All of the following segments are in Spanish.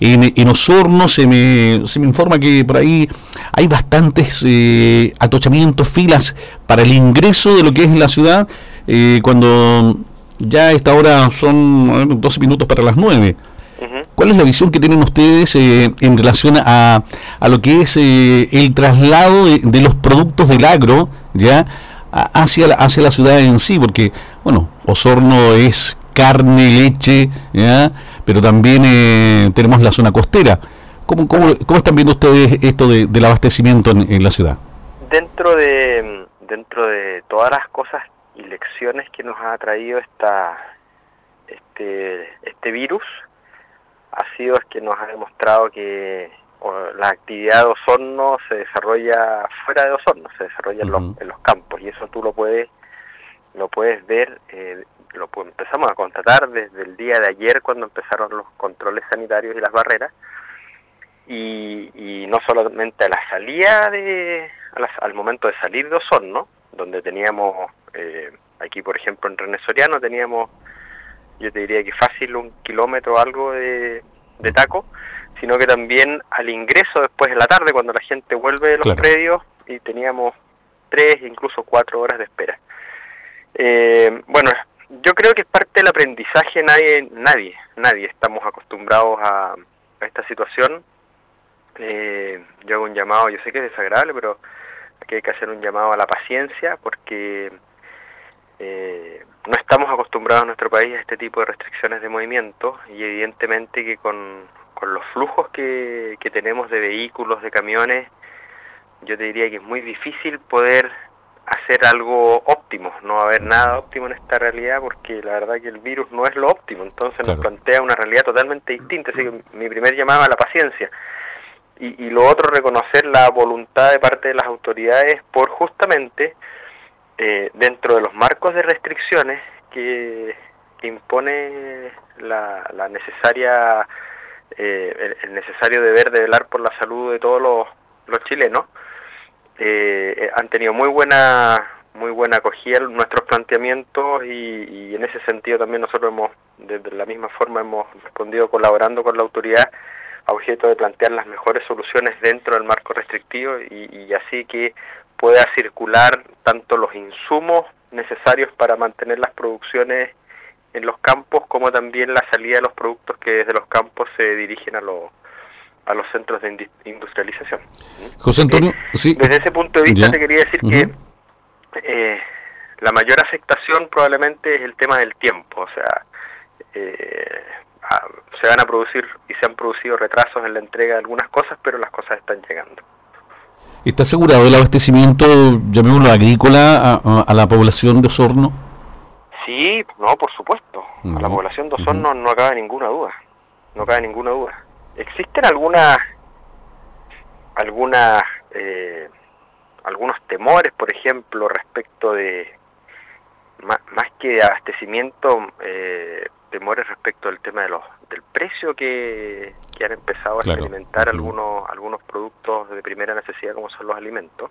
En, en, Osorno se me, se me informa que por ahí hay bastantes eh, atochamientos, filas para el ingreso de lo que es la ciudad, eh, cuando ya a esta hora son 12 minutos para las 9. ¿Cuál es la visión que tienen ustedes eh, en relación a, a, lo que es eh, el traslado de, de, los productos del agro ya hacia la, hacia la ciudad en sí? Porque, bueno, Osorno es carne, leche, ¿ya? pero también eh, tenemos la zona costera. ¿Cómo, cómo, cómo están viendo ustedes esto de, del abastecimiento en, en, la ciudad? Dentro de, dentro de todas las cosas y lecciones que nos ha traído esta, este, este virus, ha sido es que nos ha demostrado que la actividad de Osorno se desarrolla fuera de Osorno, se desarrolla uh -huh. en, los, en, los, campos y eso tú lo puedes lo puedes ver eh, lo empezamos a constatar desde el día de ayer cuando empezaron los controles sanitarios y las barreras y, y no solamente a la salida de a las, al momento de salir de Osorno donde teníamos eh, aquí por ejemplo en René Soriano teníamos yo te diría que fácil un kilómetro o algo de, de, taco sino que también al ingreso después de la tarde cuando la gente vuelve de los claro. predios y teníamos tres incluso cuatro horas de espera eh, bueno yo creo que es parte del aprendizaje, nadie, nadie, nadie estamos acostumbrados a, esta situación. Eh, yo hago un llamado, yo sé que es desagradable, pero aquí hay que hacer un llamado a la paciencia porque eh, no estamos acostumbrados en nuestro país a este tipo de restricciones de movimiento y evidentemente que con, con los flujos que, que tenemos de vehículos, de camiones, yo te diría que es muy difícil poder hacer algo óptimo, no va a haber nada óptimo en esta realidad porque la verdad que el virus no es lo óptimo, entonces claro. nos plantea una realidad totalmente distinta, así que mi primer llamado a la paciencia y, y, lo otro reconocer la voluntad de parte de las autoridades por justamente eh, dentro de los marcos de restricciones que, que impone la, la necesaria eh, el, el, necesario deber de velar por la salud de todos los, los chilenos eh, han tenido muy buena muy buena acogida nuestros planteamientos y, en ese sentido también nosotros hemos de, la misma forma hemos respondido colaborando con la autoridad a objeto de plantear las mejores soluciones dentro del marco restrictivo y así que pueda circular tanto los insumos necesarios para mantener las producciones en los campos como también la salida de los productos que desde los campos se dirigen a los a los centros de industrialización. José Antonio, sí. Desde ese punto de vista ya. te quería decir uh -huh. que eh, la mayor afectación probablemente es el tema del tiempo, o sea, eh, a, se van a producir y se han producido retrasos en la entrega de algunas cosas, pero las cosas están llegando. ¿Está asegurado el abastecimiento, llamémoslo agrícola, a, a la población de Osorno? Sí, no, por supuesto. Uh -huh. A la población de Osorno uh -huh. no cabe ninguna duda. No cabe ninguna duda. ¿Existen algunas algunas eh, algunos temores, por ejemplo, respecto de más, más que de abastecimiento, eh, temores respecto del tema de los del precio que, que han empezado a claro. experimentar algunos algunos productos de primera necesidad como son los alimentos.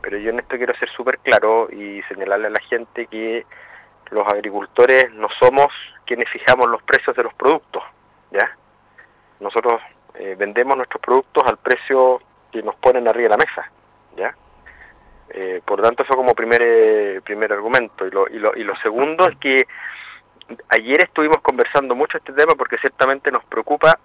Pero yo en esto quiero ser súper claro y señalarle a la gente que los agricultores no somos quienes fijamos los precios de los productos, ¿ya? Nosotros eh, vendemos nuestros productos al precio que nos ponen arriba de la mesa, ¿ya? Eh, por lo tanto, eso como primer, eh, primer argumento. Y lo, y, lo, y lo segundo es que ayer estuvimos conversando mucho este tema porque ciertamente nos preocupa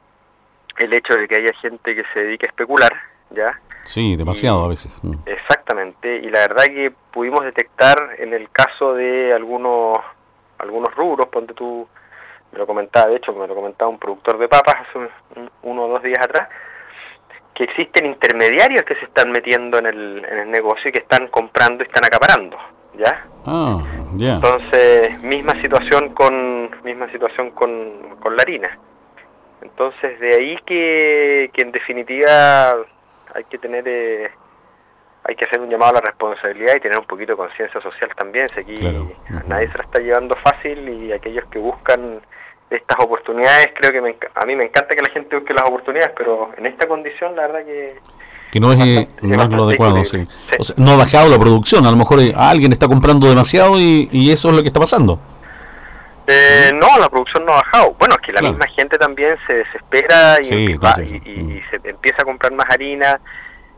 el hecho de que haya gente que se dedique a especular, ¿ya? Sí, demasiado y, a veces. Mm. Exactamente, y la verdad que pudimos detectar en el caso de algunos algunos rubros, ponte tú, me lo comentaba, de hecho, me lo comentaba un productor de papas hace un, un, uno o dos días atrás, que existen intermediarios que se están metiendo en el, en el negocio y que están comprando y están acaparando, ¿ya? Ah, yeah. Entonces, misma situación con misma situación con, con la harina. Entonces, de ahí que, que en definitiva hay que tener... Eh, hay que hacer un llamado a la responsabilidad y tener un poquito de conciencia social también. Si aquí claro. nadie se la está llevando fácil y aquellos que buscan estas oportunidades, creo que me, a mí me encanta que la gente busque las oportunidades, pero en esta condición la verdad que... Que no es, bastante, no es lo adecuado, sí. Sí. O sea, no ha bajado la producción, a lo mejor alguien está comprando demasiado y, y, eso es lo que está pasando. Eh, no, la producción no ha bajado. Bueno, es que la misma gente también se desespera y, y, se empieza a comprar más harina.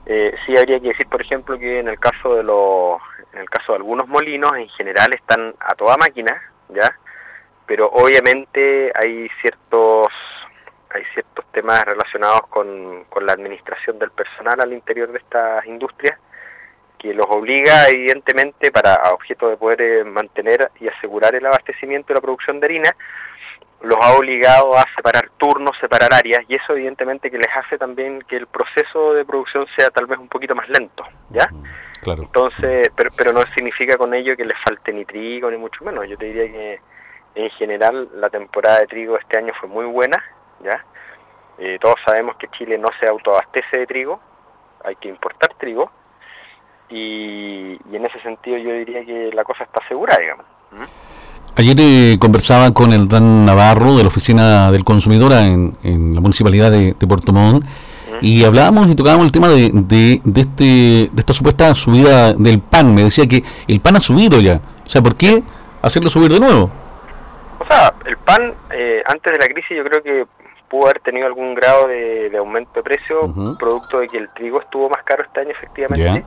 Eh, sí habría que decir, por ejemplo, que en el caso de los, en el caso de algunos molinos, en general están a toda máquina, ya, pero obviamente hay ciertos hay ciertos temas relacionados con, con la administración del personal al interior de estas industrias que los obliga evidentemente para a objeto de poder eh, mantener y asegurar el abastecimiento y la producción de harina, los ha obligado a separar turnos, separar áreas y eso evidentemente que les hace también que el proceso de producción sea tal vez un poquito más lento, ¿ya? Claro. Entonces, pero, pero no significa con ello que les falte ni trigo ni mucho menos. Yo te diría que en general la temporada de trigo este año fue muy buena, ¿ya? Eh, todos sabemos que Chile no se autoabastece de trigo, hay que importar trigo y, en ese sentido yo diría que la cosa está segura, digamos. ¿Mm? Ayer eh, conversaba con el Dan Navarro de la Oficina del Consumidor en, la Municipalidad de, Puerto Montt ¿Mm? y hablábamos y tocábamos el tema de, de, este, de esta supuesta subida del pan. Me decía que el pan ha subido ya. O sea, ¿por qué hacerlo subir de nuevo? O sea, el pan eh, antes de la crisis yo creo que pudo haber tenido algún grado de, aumento de precio, producto de que el trigo estuvo más caro este año efectivamente.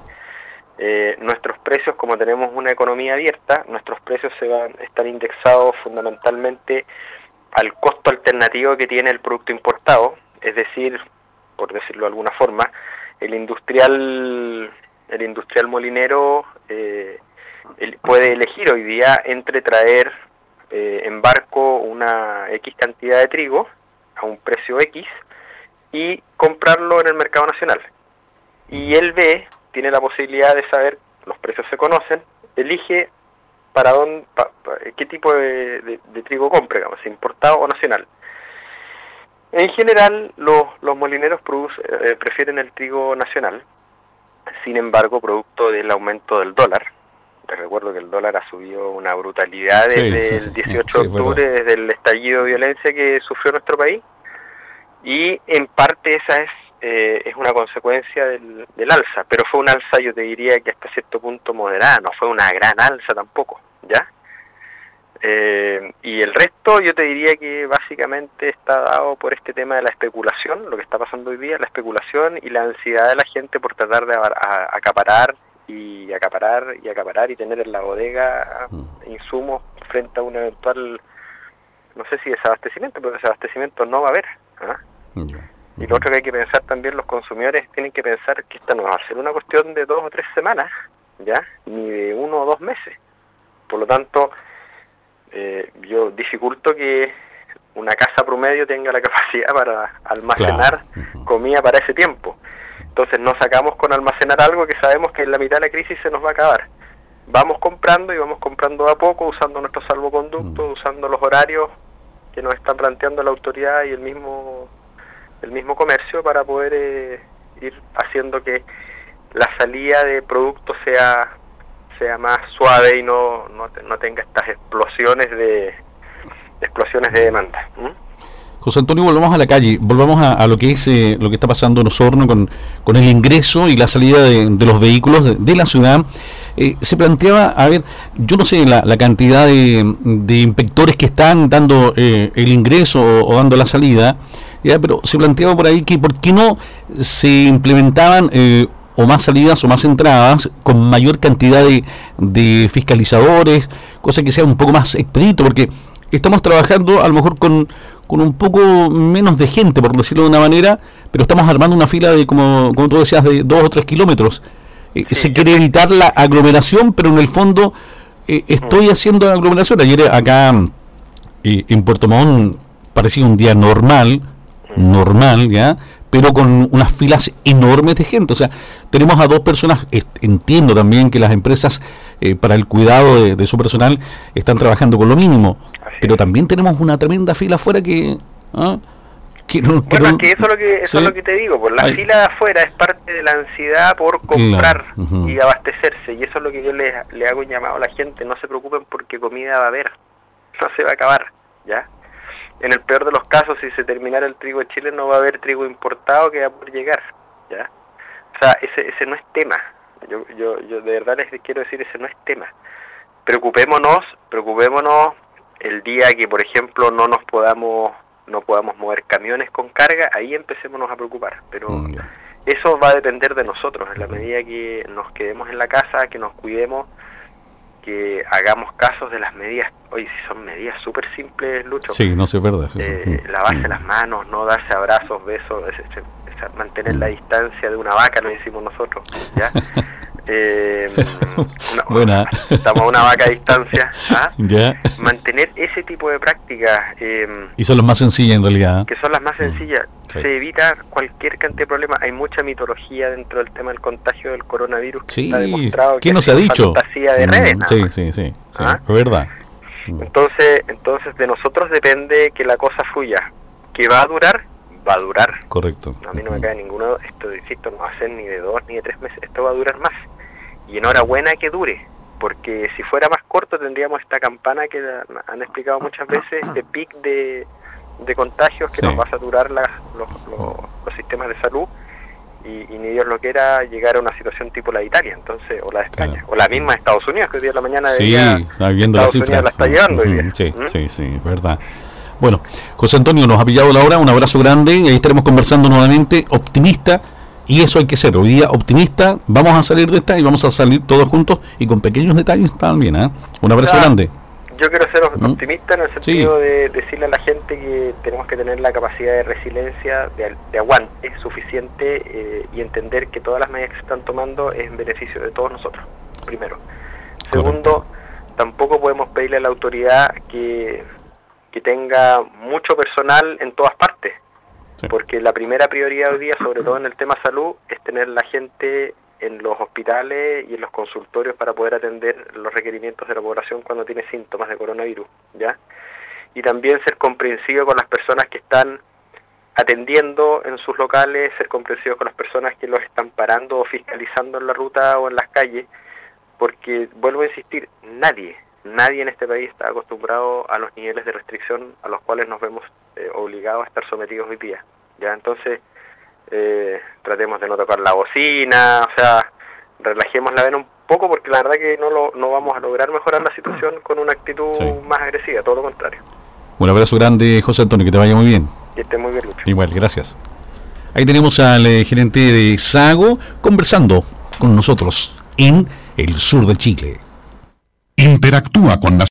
Eh, nuestros precios, como tenemos una economía abierta, nuestros precios se van están indexados fundamentalmente al costo alternativo que tiene el producto importado, es decir, por decirlo de alguna forma, el industrial, el industrial molinero eh, puede elegir hoy día entre traer eh, en barco una X cantidad de trigo a un precio X y comprarlo en el mercado nacional. Y él ve tiene la posibilidad de saber, los precios se conocen, elige para dónde, qué tipo de, trigo compra, digamos, importado o nacional. En general, los, los molineros eh, prefieren el trigo nacional, sin embargo, producto del aumento del dólar, te recuerdo que el dólar ha subido una brutalidad desde el 18 de octubre, desde el estallido de violencia que sufrió nuestro país, y en parte esa es eh, es una consecuencia del, alza, pero fue un alza, yo te diría que hasta cierto punto moderada, no fue una gran alza tampoco, ¿ya? Eh, y el resto yo te diría que básicamente está dado por este tema de la especulación, lo que está pasando hoy día, la especulación y la ansiedad de la gente por tratar de acaparar y acaparar y acaparar y tener en la bodega mm. insumos frente a un eventual, no sé si desabastecimiento, pero desabastecimiento no va a haber. ¿ah? Y lo otro que hay que pensar también, los consumidores tienen que pensar que esta no va a ser una cuestión de dos o tres semanas, ¿ya? Ni de uno o dos meses. Por lo tanto, eh, yo dificulto que una casa promedio tenga la capacidad para almacenar comida para ese tiempo. Entonces no sacamos con almacenar algo que sabemos que en la mitad de la crisis se nos va a acabar. Vamos comprando y vamos comprando a poco, usando nuestro salvoconducto, usando los horarios que nos están planteando la autoridad y el mismo el mismo comercio para poder eh, ir haciendo que la salida de productos sea sea más suave y no, no, tenga estas explosiones de explosiones de demanda. José Antonio, volvamos a la calle, volvamos a, lo que es eh, lo que está pasando en Osorno con, con el ingreso y la salida de, los vehículos de, la ciudad. Eh, se planteaba, a ver, yo no sé la, la cantidad de, de, inspectores que están dando el ingreso o, dando la salida, pero se planteaba por ahí que por qué no se implementaban eh, o más salidas o más entradas con mayor cantidad de, de fiscalizadores, cosa que sea un poco más expedito, porque estamos trabajando a lo mejor con, con un poco menos de gente, por decirlo de una manera, pero estamos armando una fila de, como, como tú decías, de dos o tres kilómetros. Eh, se quiere evitar la aglomeración, pero en el fondo eh, estoy haciendo aglomeración. Ayer acá en Puerto Montt parecía un día normal, normal, ¿ya? Pero con unas filas enormes de gente. O sea, tenemos a dos personas, entiendo también que las empresas eh, para el cuidado de, su personal están trabajando con lo mínimo, pero también tenemos una tremenda fila afuera que... ¿ah? bueno, que eso es lo que, eso es lo que te digo, por pues, la fila de afuera es parte de la ansiedad por comprar y abastecerse, y eso es lo que yo le, le hago un llamado a la gente, no se preocupen porque comida va a haber, no se va a acabar, ¿ya? en el peor de los casos, si se terminara el trigo en Chile, no va a haber trigo importado que va a poder llegar. ¿ya? O sea, ese, ese no es tema. Yo, yo, yo de verdad les quiero decir, ese no es tema. Preocupémonos, preocupémonos el día que, por ejemplo, no nos podamos no podamos mover camiones con carga, ahí empecémonos a preocupar. Pero mm, eso va a depender de nosotros, en la medida que nos quedemos en la casa, que nos cuidemos, que hagamos casos de las medidas. Oye, si son medidas súper simples, Lucho. Sí, no sé, es verdad. Eh, lavarse mm. las manos, no darse abrazos, besos, mantener la mm. distancia de una vaca, lo decimos nosotros. ¿ya? Eh, Buena. Estamos a una vaca a distancia. ¿ah? Mantener ese tipo de prácticas. Eh, y son las más sencillas en realidad. Que son las más mm, sencillas. Se evita cualquier cantidad de problemas. Hay mucha mitología dentro del tema del contagio del coronavirus. Sí, ¿qué nos ha dicho? De redes, sí, sí, sí, ¿Ah? es verdad. Entonces, entonces de nosotros depende que la cosa fluya. Que va a durar, va a durar. Correcto. A mí no me cae ninguno, esto insisto, no va a ser ni de dos ni de tres meses, esto va a durar más. Y enhorabuena que dure, porque si fuera más corto tendríamos esta campana que han explicado muchas veces, de pic de, contagios que nos va a saturar los, los, sistemas de salud. Y, ni Dios lo quiera llegar a una situación tipo la de Italia, entonces, o la de España, o la misma de Estados Unidos, que hoy día de la mañana sí, está viendo Estados Unidos la está llevando Sí, ¿Mm? sí, sí, es verdad. Bueno, José Antonio nos ha pillado la hora, un abrazo grande y ahí estaremos conversando nuevamente, optimista, y eso hay que ser, hoy día optimista, vamos a salir de esta y vamos a salir todos juntos y con pequeños detalles también, ¿eh? Un abrazo grande. Yo quiero ser ¿Mm? optimista en el sentido de decirle a la gente que tenemos que tener la capacidad de resiliencia, de, aguante suficiente eh, y entender que todas las medidas que se están tomando es en beneficio de todos nosotros, primero. Segundo, tampoco podemos pedirle a la autoridad que que tenga mucho personal en todas partes. Porque la primera prioridad hoy día, sobre todo en el tema salud, es tener la gente en los hospitales y en los consultorios para poder atender los requerimientos de la población cuando tiene síntomas de coronavirus, ¿ya? Y también ser comprensivo con las personas que están atendiendo en sus locales, ser comprensivo con las personas que los están parando o fiscalizando en la ruta o en las calles, porque vuelvo a insistir, nadie, nadie en este país está acostumbrado a los niveles de restricción a los cuales nos vemos eh, obligados a estar sometidos hoy día. Ya entonces eh, tratemos de no tocar la bocina, o sea, relajemos la vena un poco porque la verdad que no, lo, no vamos a lograr mejorar la situación con una actitud más agresiva, todo lo contrario. Un abrazo grande, José Antonio, que te vaya muy bien. Que esté muy bien, Lucho. Igual, gracias. Ahí tenemos al eh, gerente de Sago conversando con nosotros en el sur de Chile. Interactúa con las